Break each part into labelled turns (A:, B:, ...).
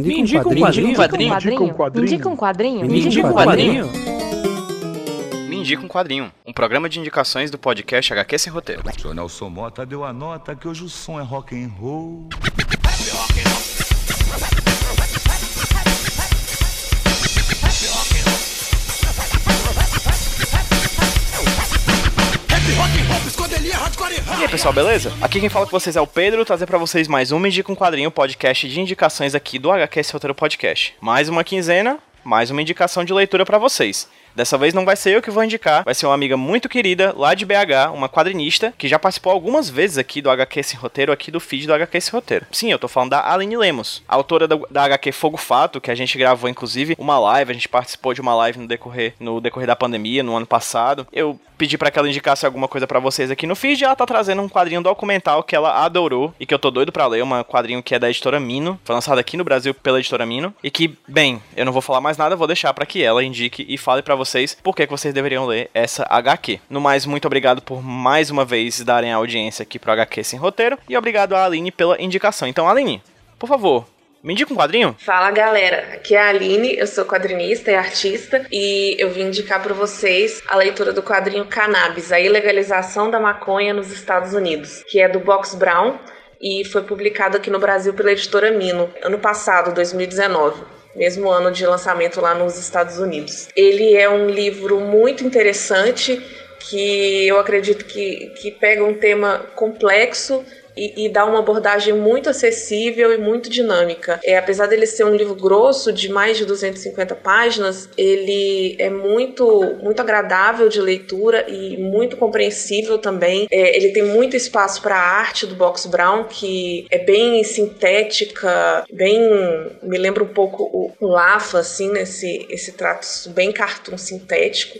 A: Me indica um quadrinho.
B: Me indica um quadrinho.
C: Me indica um quadrinho.
B: Me indica um quadrinho.
D: Me indica um quadrinho. Um programa de indicações do podcast HQ Sem Roteiro.
E: Seu Nelson Mota deu a nota que hoje o som é rock and roll.
D: E aí pessoal, beleza? Aqui quem fala com vocês é o Pedro, trazer pra vocês mais um Indica um Quadrinho, podcast de indicações aqui do HQ Sem Roteiro Podcast. Mais uma quinzena, mais uma indicação de leitura pra vocês. Dessa vez não vai ser eu que vou indicar, vai ser uma amiga muito querida lá de BH, uma quadrinista, que já participou algumas vezes aqui do HQ Esse Roteiro, aqui do feed do HQ Esse Roteiro. Sim, eu tô falando da Aline Lemos, autora da, da HQ Fogo Fato, que a gente gravou inclusive uma live, a gente participou de uma live no decorrer, no decorrer da pandemia, no ano passado. Eu pedi para que ela indicasse alguma coisa para vocês aqui no feed e ela tá trazendo um quadrinho documental que ela adorou e que eu tô doido para ler, um quadrinho que é da editora Mino, foi lançado aqui no Brasil pela editora Mino e que, bem, eu não vou falar mais nada, vou deixar para que ela indique e fale para vocês por que, que vocês deveriam ler essa HQ. No mais, muito obrigado por mais uma vez darem a audiência aqui pro HQ sem roteiro e obrigado a Aline pela indicação. Então, Aline, por favor, me indica um quadrinho?
F: Fala galera, aqui é a Aline, eu sou quadrinista e artista e eu vim indicar para vocês a leitura do quadrinho Cannabis, a ilegalização da maconha nos Estados Unidos, que é do Box Brown e foi publicado aqui no Brasil pela editora Mino, ano passado, 2019 mesmo ano de lançamento lá nos Estados Unidos. Ele é um livro muito interessante que eu acredito que, que pega um tema complexo e, e, dá uma abordagem muito acessível e muito dinâmica. É, apesar dele ser um livro grosso, de mais de 250 páginas, ele é muito, muito agradável de leitura e muito compreensível também. É, ele tem muito espaço para a arte do Box Brown, que é bem sintética, bem. me lembra um pouco o, o Lafa, assim, nesse esse trato bem cartoon sintético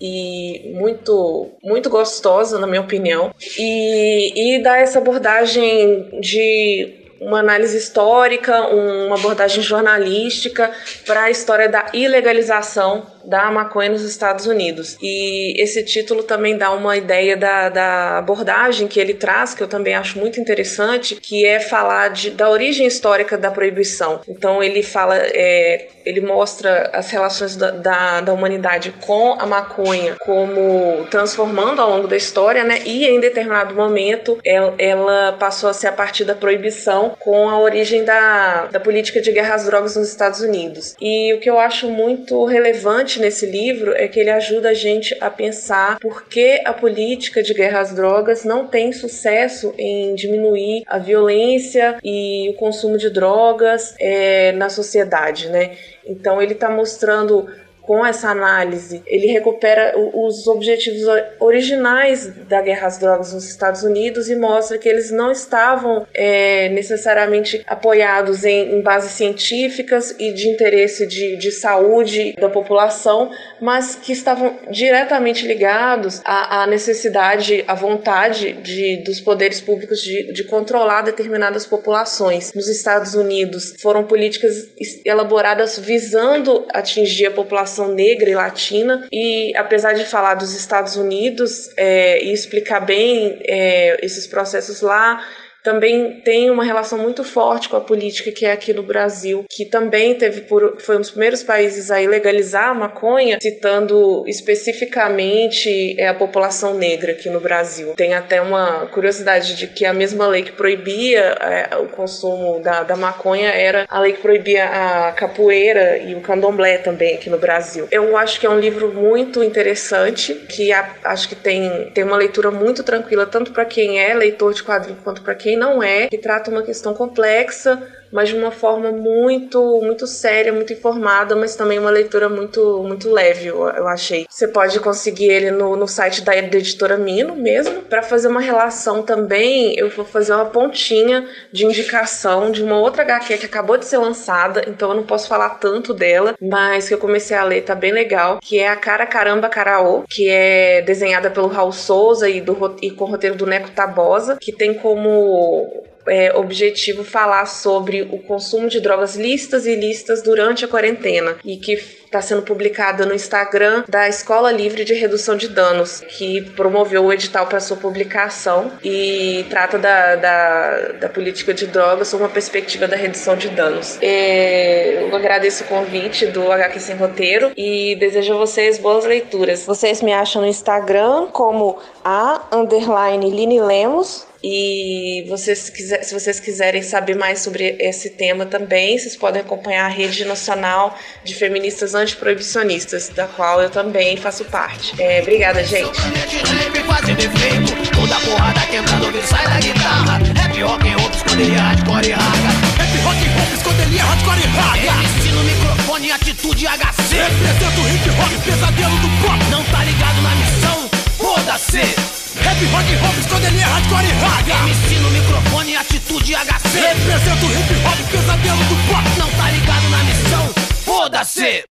F: e muito muito gostosa na minha opinião. E, e dá essa abordagem de uma análise histórica, uma abordagem jornalística para a história da ilegalização da maconha nos Estados Unidos. E esse título também dá uma ideia da, da abordagem que ele traz, que eu também acho muito interessante, que é falar de, da origem histórica da proibição. Então ele fala, é, ele mostra as relações da, da, da, humanidade com a maconha como transformando ao longo da história, né? E em determinado momento ela, ela passou a ser a partir da proibição com a origem da, da política de guerra às drogas nos Estados Unidos. E o que eu acho muito relevante nesse livro é que ele ajuda a gente a pensar por que a política de guerra às drogas não tem sucesso em diminuir a violência e o consumo de drogas é, na sociedade, né? Então ele está mostrando com essa análise, ele recupera os objetivos originais da guerra às drogas nos Estados Unidos e mostra que eles não estavam é, necessariamente apoiados em, em, bases científicas e de interesse de, de saúde da população, mas que estavam diretamente ligados à, à necessidade, à vontade de, dos poderes públicos de, de controlar determinadas populações. Nos Estados Unidos foram políticas elaboradas visando atingir a população negra e latina. E apesar de falar dos Estados Unidos é, e explicar bem é, esses processos lá, também tem uma relação muito forte com a política que é aqui no Brasil, que também teve por, foi um dos primeiros países a legalizar a maconha, citando especificamente é, a população negra aqui no Brasil. Tem até uma curiosidade de que a mesma lei que proibia é, o consumo da, da maconha era a lei que proibia a capoeira e o candomblé também aqui no Brasil. Eu acho que é um livro muito interessante, que a, acho que tem, tem uma leitura muito tranquila, tanto para quem é leitor de quadrinhos quanto para quem não é, que trata uma questão complexa, mas de uma forma muito muito séria, muito informada, mas também uma leitura muito muito leve, eu, eu achei. Você pode conseguir ele no, no site da, editora Mino mesmo. Para fazer uma relação também, eu vou fazer uma pontinha de indicação de uma outra HQ que acabou de ser lançada, então eu não posso falar tanto dela, mas que eu comecei a ler, tá bem legal, que é a Cara Caramba Caraô, que é desenhada pelo Raul Souza e, do, e com o roteiro do Neco Tabosa, que tem como é, objetivo falar sobre o consumo de drogas listas e ilícitas durante a quarentena e que está sendo publicada no Instagram da Escola Livre de Redução de Danos, que promoveu o edital para sua publicação e trata da, da, da, política de drogas sob uma perspectiva da redução de danos. É, eu agradeço o convite do HQ Sem Roteiro e desejo a vocês boas leituras. Vocês me acham no Instagram como a underline Line Lemos e vocês quiser, se vocês quiserem saber mais sobre esse tema também, vocês podem acompanhar a Rede Nacional de Feministas Antiproibicionistas, da qual eu também faço parte. É, obrigada, gente. Hip hop, pesadelo do pop. Não tá ligado na missão? Foda-se. Rap, rock, hop, esconderia, hardcore e raga MC no microfone, atitude HC hip hop, pesadelo do pop Não tá ligado na missão, foda-se